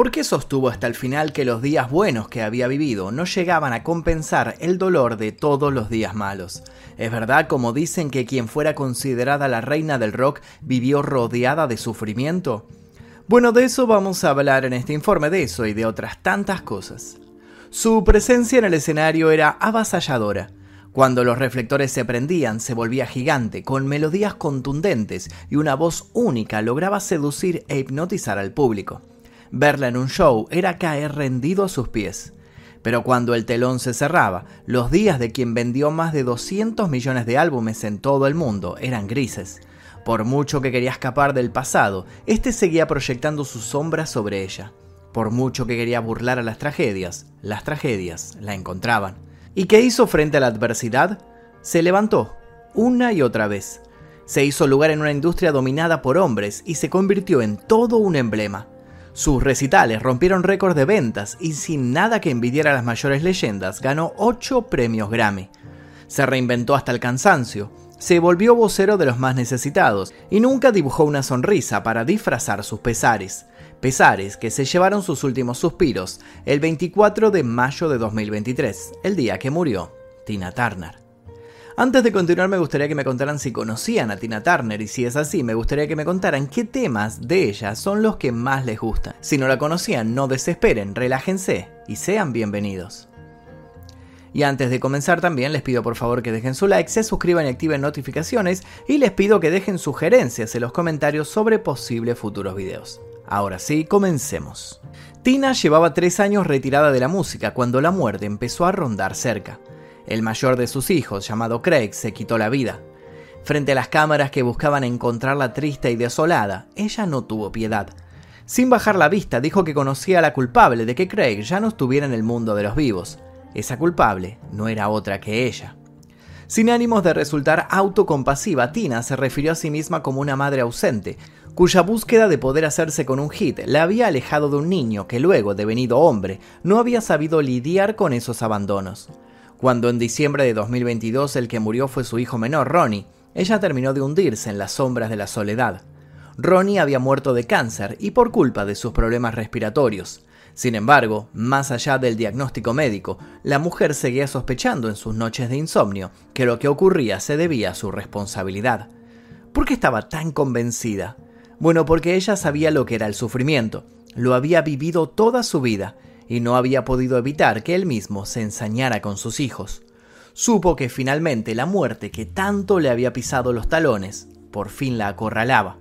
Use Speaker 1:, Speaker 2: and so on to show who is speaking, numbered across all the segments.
Speaker 1: ¿Por qué sostuvo hasta el final que los días buenos que había vivido no llegaban a compensar el dolor de todos los días malos? ¿Es verdad, como dicen, que quien fuera considerada la reina del rock vivió rodeada de sufrimiento? Bueno, de eso vamos a hablar en este informe, de eso y de otras tantas cosas. Su presencia en el escenario era avasalladora. Cuando los reflectores se prendían, se volvía gigante, con melodías contundentes y una voz única lograba seducir e hipnotizar al público. Verla en un show era caer rendido a sus pies. Pero cuando el telón se cerraba, los días de quien vendió más de 200 millones de álbumes en todo el mundo eran grises. Por mucho que quería escapar del pasado, este seguía proyectando su sombra sobre ella. Por mucho que quería burlar a las tragedias, las tragedias la encontraban. ¿Y qué hizo frente a la adversidad? Se levantó, una y otra vez. Se hizo lugar en una industria dominada por hombres y se convirtió en todo un emblema. Sus recitales rompieron récords de ventas y sin nada que envidiara a las mayores leyendas, ganó 8 premios Grammy. Se reinventó hasta el cansancio, se volvió vocero de los más necesitados y nunca dibujó una sonrisa para disfrazar sus pesares. Pesares que se llevaron sus últimos suspiros el 24 de mayo de 2023, el día que murió Tina Turner. Antes de continuar me gustaría que me contaran si conocían a Tina Turner y si es así me gustaría que me contaran qué temas de ella son los que más les gustan. Si no la conocían, no desesperen, relájense y sean bienvenidos. Y antes de comenzar también les pido por favor que dejen su like, se suscriban y activen notificaciones y les pido que dejen sugerencias en los comentarios sobre posibles futuros videos. Ahora sí, comencemos. Tina llevaba tres años retirada de la música cuando la muerte empezó a rondar cerca. El mayor de sus hijos, llamado Craig, se quitó la vida. Frente a las cámaras que buscaban encontrarla triste y desolada, ella no tuvo piedad. Sin bajar la vista, dijo que conocía a la culpable de que Craig ya no estuviera en el mundo de los vivos. Esa culpable no era otra que ella. Sin ánimos de resultar autocompasiva, Tina se refirió a sí misma como una madre ausente, cuya búsqueda de poder hacerse con un hit la había alejado de un niño que luego, devenido hombre, no había sabido lidiar con esos abandonos. Cuando en diciembre de 2022 el que murió fue su hijo menor, Ronnie, ella terminó de hundirse en las sombras de la soledad. Ronnie había muerto de cáncer y por culpa de sus problemas respiratorios. Sin embargo, más allá del diagnóstico médico, la mujer seguía sospechando en sus noches de insomnio que lo que ocurría se debía a su responsabilidad. ¿Por qué estaba tan convencida? Bueno, porque ella sabía lo que era el sufrimiento, lo había vivido toda su vida y no había podido evitar que él mismo se ensañara con sus hijos. Supo que finalmente la muerte que tanto le había pisado los talones, por fin la acorralaba.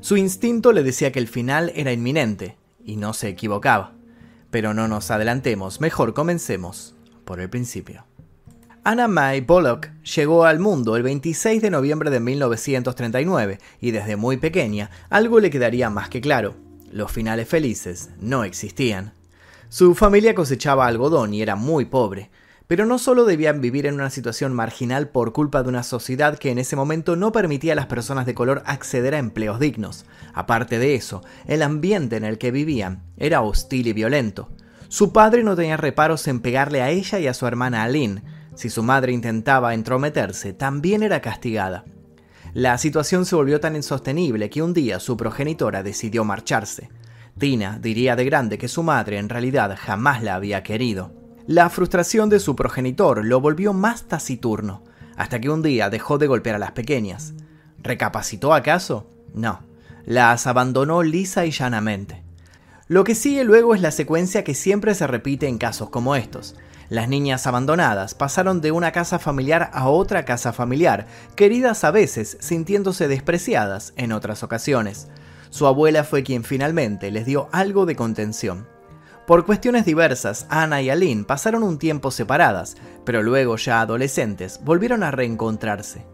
Speaker 1: Su instinto le decía que el final era inminente, y no se equivocaba. Pero no nos adelantemos, mejor comencemos por el principio. Anna May Bullock llegó al mundo el 26 de noviembre de 1939 y desde muy pequeña algo le quedaría más que claro. Los finales felices no existían. Su familia cosechaba algodón y era muy pobre, pero no solo debían vivir en una situación marginal por culpa de una sociedad que en ese momento no permitía a las personas de color acceder a empleos dignos. Aparte de eso, el ambiente en el que vivían era hostil y violento. Su padre no tenía reparos en pegarle a ella y a su hermana Aline. Si su madre intentaba entrometerse, también era castigada. La situación se volvió tan insostenible que un día su progenitora decidió marcharse. Tina diría de grande que su madre en realidad jamás la había querido. La frustración de su progenitor lo volvió más taciturno, hasta que un día dejó de golpear a las pequeñas. ¿Recapacitó acaso? No, las abandonó lisa y llanamente. Lo que sigue luego es la secuencia que siempre se repite en casos como estos. Las niñas abandonadas pasaron de una casa familiar a otra casa familiar, queridas a veces, sintiéndose despreciadas en otras ocasiones. Su abuela fue quien finalmente les dio algo de contención. Por cuestiones diversas, Ana y Aline pasaron un tiempo separadas, pero luego ya adolescentes volvieron a reencontrarse.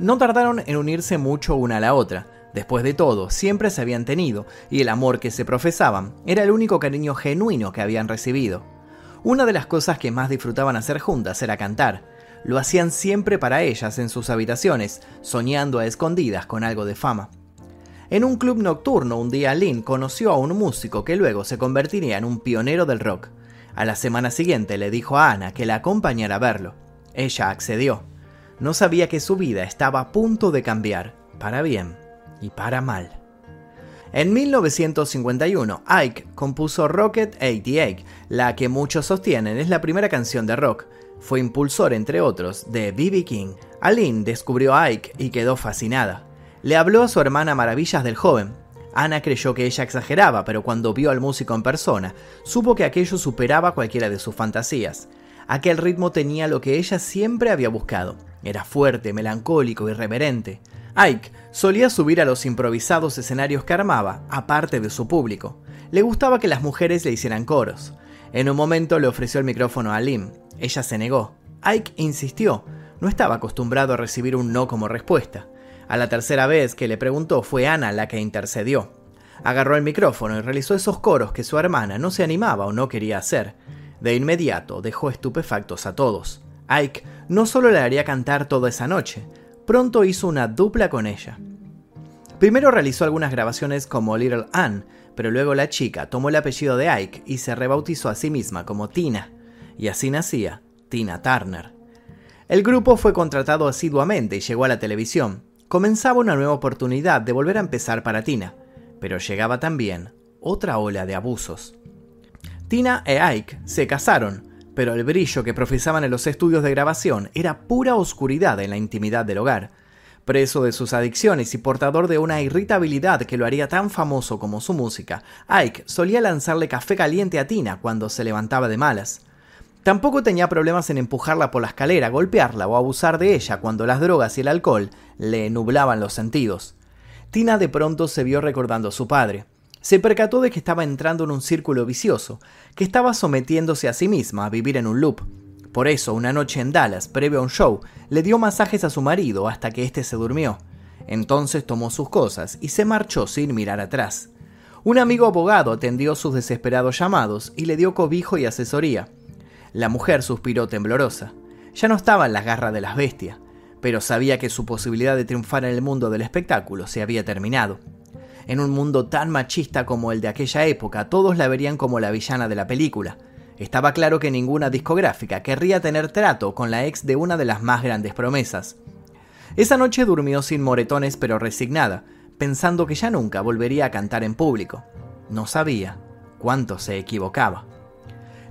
Speaker 1: No tardaron en unirse mucho una a la otra. Después de todo, siempre se habían tenido, y el amor que se profesaban era el único cariño genuino que habían recibido. Una de las cosas que más disfrutaban hacer juntas era cantar. Lo hacían siempre para ellas en sus habitaciones, soñando a escondidas con algo de fama. En un club nocturno un día Lynn conoció a un músico que luego se convertiría en un pionero del rock. A la semana siguiente le dijo a Ana que la acompañara a verlo. Ella accedió. No sabía que su vida estaba a punto de cambiar, para bien y para mal. En 1951, Ike compuso Rocket 88, la que muchos sostienen es la primera canción de rock. Fue impulsor, entre otros, de B.B. King. Aline descubrió a Ike y quedó fascinada. Le habló a su hermana maravillas del joven. Ana creyó que ella exageraba, pero cuando vio al músico en persona, supo que aquello superaba cualquiera de sus fantasías. Aquel ritmo tenía lo que ella siempre había buscado. Era fuerte, melancólico, irreverente. Ike solía subir a los improvisados escenarios que armaba, aparte de su público. Le gustaba que las mujeres le hicieran coros. En un momento le ofreció el micrófono a Lim. Ella se negó. Ike insistió. No estaba acostumbrado a recibir un no como respuesta. A la tercera vez que le preguntó fue Ana la que intercedió. Agarró el micrófono y realizó esos coros que su hermana no se animaba o no quería hacer. De inmediato dejó estupefactos a todos. Ike no solo le haría cantar toda esa noche, pronto hizo una dupla con ella. Primero realizó algunas grabaciones como Little Ann, pero luego la chica tomó el apellido de Ike y se rebautizó a sí misma como Tina, y así nacía Tina Turner. El grupo fue contratado asiduamente y llegó a la televisión. Comenzaba una nueva oportunidad de volver a empezar para Tina, pero llegaba también otra ola de abusos. Tina e Ike se casaron, pero el brillo que profesaban en los estudios de grabación era pura oscuridad en la intimidad del hogar. Preso de sus adicciones y portador de una irritabilidad que lo haría tan famoso como su música, Ike solía lanzarle café caliente a Tina cuando se levantaba de malas. Tampoco tenía problemas en empujarla por la escalera, golpearla o abusar de ella cuando las drogas y el alcohol le nublaban los sentidos. Tina de pronto se vio recordando a su padre se percató de que estaba entrando en un círculo vicioso, que estaba sometiéndose a sí misma a vivir en un loop. Por eso, una noche en Dallas, previo a un show, le dio masajes a su marido hasta que éste se durmió. Entonces tomó sus cosas y se marchó sin mirar atrás. Un amigo abogado atendió sus desesperados llamados y le dio cobijo y asesoría. La mujer suspiró temblorosa. Ya no estaba en las garras de las bestias, pero sabía que su posibilidad de triunfar en el mundo del espectáculo se había terminado. En un mundo tan machista como el de aquella época, todos la verían como la villana de la película. Estaba claro que ninguna discográfica querría tener trato con la ex de una de las más grandes promesas. Esa noche durmió sin moretones pero resignada, pensando que ya nunca volvería a cantar en público. No sabía cuánto se equivocaba.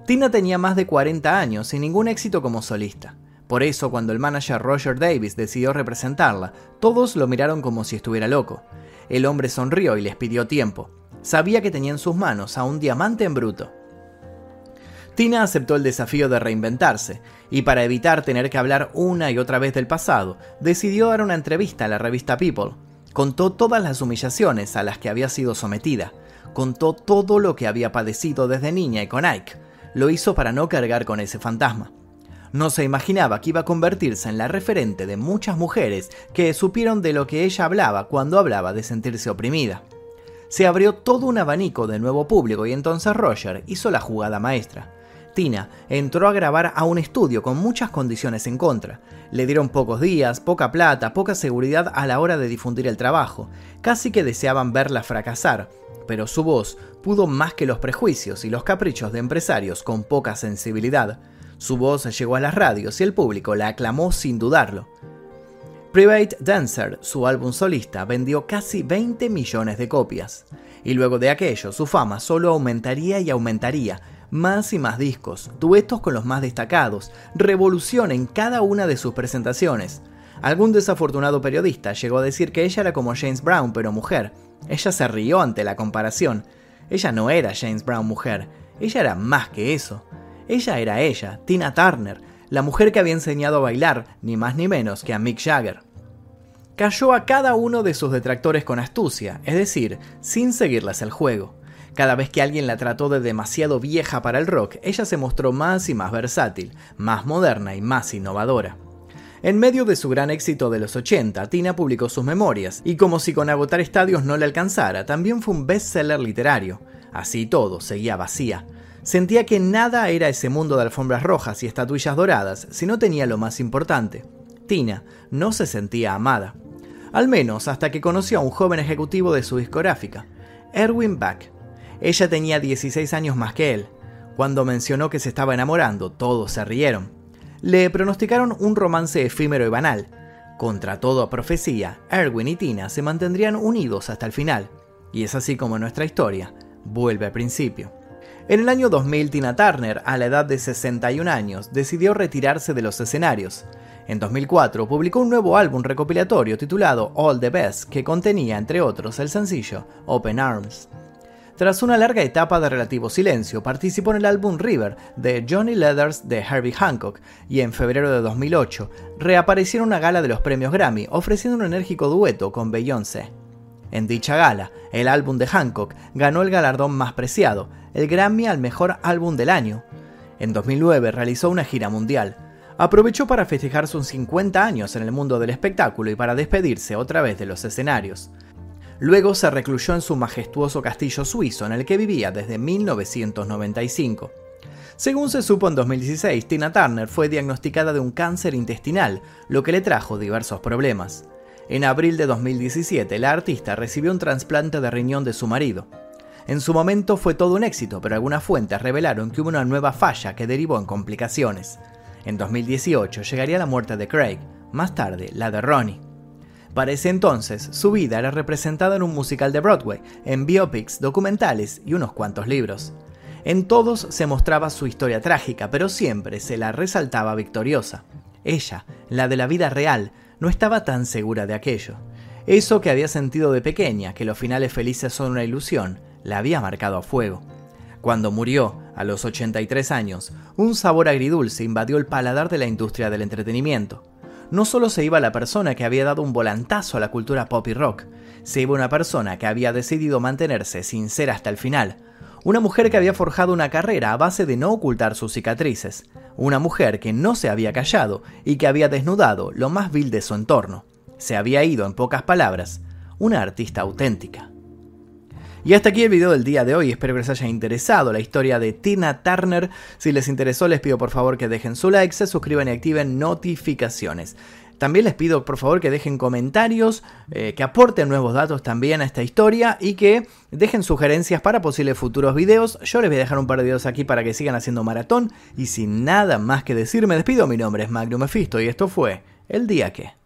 Speaker 1: Tina tenía más de 40 años y ningún éxito como solista. Por eso, cuando el manager Roger Davis decidió representarla, todos lo miraron como si estuviera loco. El hombre sonrió y les pidió tiempo. Sabía que tenía en sus manos a un diamante en bruto. Tina aceptó el desafío de reinventarse, y para evitar tener que hablar una y otra vez del pasado, decidió dar una entrevista a la revista People. Contó todas las humillaciones a las que había sido sometida, contó todo lo que había padecido desde niña y con Ike. Lo hizo para no cargar con ese fantasma. No se imaginaba que iba a convertirse en la referente de muchas mujeres que supieron de lo que ella hablaba cuando hablaba de sentirse oprimida. Se abrió todo un abanico de nuevo público y entonces Roger hizo la jugada maestra. Tina entró a grabar a un estudio con muchas condiciones en contra. Le dieron pocos días, poca plata, poca seguridad a la hora de difundir el trabajo. Casi que deseaban verla fracasar, pero su voz pudo más que los prejuicios y los caprichos de empresarios con poca sensibilidad. Su voz llegó a las radios y el público la aclamó sin dudarlo. Private Dancer, su álbum solista, vendió casi 20 millones de copias. Y luego de aquello, su fama solo aumentaría y aumentaría, más y más discos, duetos con los más destacados, revolución en cada una de sus presentaciones. Algún desafortunado periodista llegó a decir que ella era como James Brown, pero mujer. Ella se rió ante la comparación. Ella no era James Brown mujer, ella era más que eso. Ella era ella, Tina Turner, la mujer que había enseñado a bailar, ni más ni menos que a Mick Jagger. Cayó a cada uno de sus detractores con astucia, es decir, sin seguirles el juego. Cada vez que alguien la trató de demasiado vieja para el rock, ella se mostró más y más versátil, más moderna y más innovadora. En medio de su gran éxito de los 80, Tina publicó sus memorias, y como si con agotar estadios no le alcanzara, también fue un bestseller literario. Así todo, seguía vacía. Sentía que nada era ese mundo de alfombras rojas y estatuillas doradas si no tenía lo más importante. Tina no se sentía amada. Al menos hasta que conoció a un joven ejecutivo de su discográfica, Erwin Back. Ella tenía 16 años más que él. Cuando mencionó que se estaba enamorando, todos se rieron. Le pronosticaron un romance efímero y banal. Contra toda profecía, Erwin y Tina se mantendrían unidos hasta el final. Y es así como nuestra historia vuelve al principio. En el año 2000, Tina Turner, a la edad de 61 años, decidió retirarse de los escenarios. En 2004 publicó un nuevo álbum recopilatorio titulado All the Best, que contenía, entre otros, el sencillo Open Arms. Tras una larga etapa de relativo silencio, participó en el álbum River de Johnny Leathers de Herbie Hancock y en febrero de 2008 reapareció en una gala de los premios Grammy ofreciendo un enérgico dueto con Beyoncé. En dicha gala, el álbum de Hancock ganó el galardón más preciado, el Grammy al mejor álbum del año. En 2009 realizó una gira mundial. Aprovechó para festejar sus 50 años en el mundo del espectáculo y para despedirse otra vez de los escenarios. Luego se recluyó en su majestuoso castillo suizo en el que vivía desde 1995. Según se supo en 2016, Tina Turner fue diagnosticada de un cáncer intestinal, lo que le trajo diversos problemas. En abril de 2017, la artista recibió un trasplante de riñón de su marido. En su momento fue todo un éxito, pero algunas fuentes revelaron que hubo una nueva falla que derivó en complicaciones. En 2018 llegaría la muerte de Craig, más tarde la de Ronnie. Para ese entonces, su vida era representada en un musical de Broadway, en biopics, documentales y unos cuantos libros. En todos se mostraba su historia trágica, pero siempre se la resaltaba victoriosa. Ella, la de la vida real, no estaba tan segura de aquello. Eso que había sentido de pequeña, que los finales felices son una ilusión, la había marcado a fuego. Cuando murió, a los 83 años, un sabor agridulce invadió el paladar de la industria del entretenimiento. No solo se iba la persona que había dado un volantazo a la cultura pop y rock, se iba una persona que había decidido mantenerse sincera hasta el final, una mujer que había forjado una carrera a base de no ocultar sus cicatrices. Una mujer que no se había callado y que había desnudado lo más vil de su entorno. Se había ido, en pocas palabras, una artista auténtica. Y hasta aquí el video del día de hoy, espero que les haya interesado la historia de Tina Turner. Si les interesó les pido por favor que dejen su like, se suscriban y activen notificaciones. También les pido por favor que dejen comentarios, eh, que aporten nuevos datos también a esta historia y que dejen sugerencias para posibles futuros videos. Yo les voy a dejar un par de videos aquí para que sigan haciendo maratón y sin nada más que decir me despido. Mi nombre es Magnum Mephisto y esto fue El Día Que.